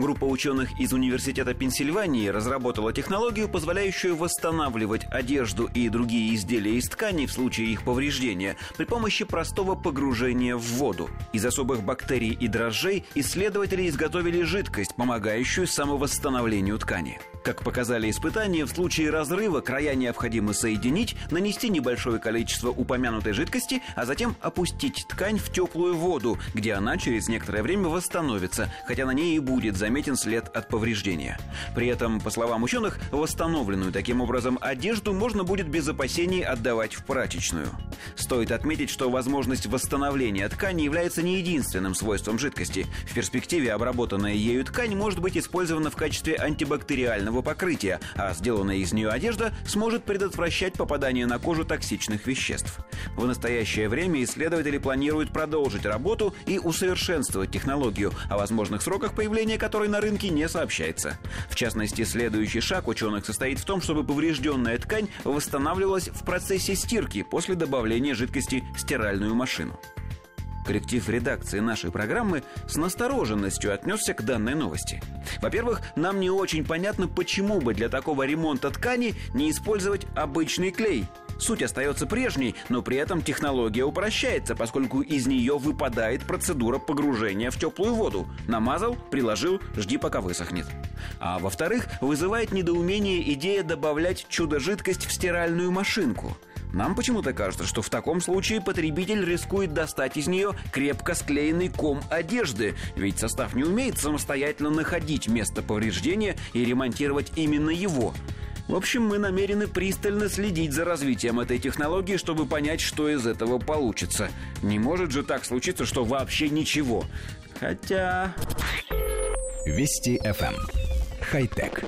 Группа ученых из Университета Пенсильвании разработала технологию, позволяющую восстанавливать одежду и другие изделия из ткани в случае их повреждения при помощи простого погружения в воду. Из особых бактерий и дрожжей исследователи изготовили жидкость, помогающую самовосстановлению ткани. Как показали испытания, в случае разрыва края необходимо соединить, нанести небольшое количество упомянутой жидкости, а затем опустить ткань в теплую воду, где она через некоторое время восстановится, хотя на ней и будет заметен след от повреждения. При этом, по словам ученых, восстановленную таким образом одежду можно будет без опасений отдавать в прачечную. Стоит отметить, что возможность восстановления ткани является не единственным свойством жидкости. В перспективе обработанная ею ткань может быть использована в качестве антибактериального покрытия, а сделанная из нее одежда сможет предотвращать попадание на кожу токсичных веществ. В настоящее время исследователи планируют продолжить работу и усовершенствовать технологию, о возможных сроках появления которой на рынке не сообщается. В частности, следующий шаг ученых состоит в том, чтобы поврежденная ткань восстанавливалась в процессе стирки после добавления жидкости в стиральную машину. Коллектив редакции нашей программы с настороженностью отнесся к данной новости. Во-первых, нам не очень понятно, почему бы для такого ремонта ткани не использовать обычный клей. Суть остается прежней, но при этом технология упрощается, поскольку из нее выпадает процедура погружения в теплую воду. Намазал, приложил, жди пока высохнет. А во-вторых, вызывает недоумение идея добавлять чудо-жидкость в стиральную машинку – нам почему-то кажется, что в таком случае потребитель рискует достать из нее крепко склеенный ком одежды, ведь состав не умеет самостоятельно находить место повреждения и ремонтировать именно его. В общем, мы намерены пристально следить за развитием этой технологии, чтобы понять, что из этого получится. Не может же так случиться, что вообще ничего. Хотя... Вести FM. Эм. Хай-тек.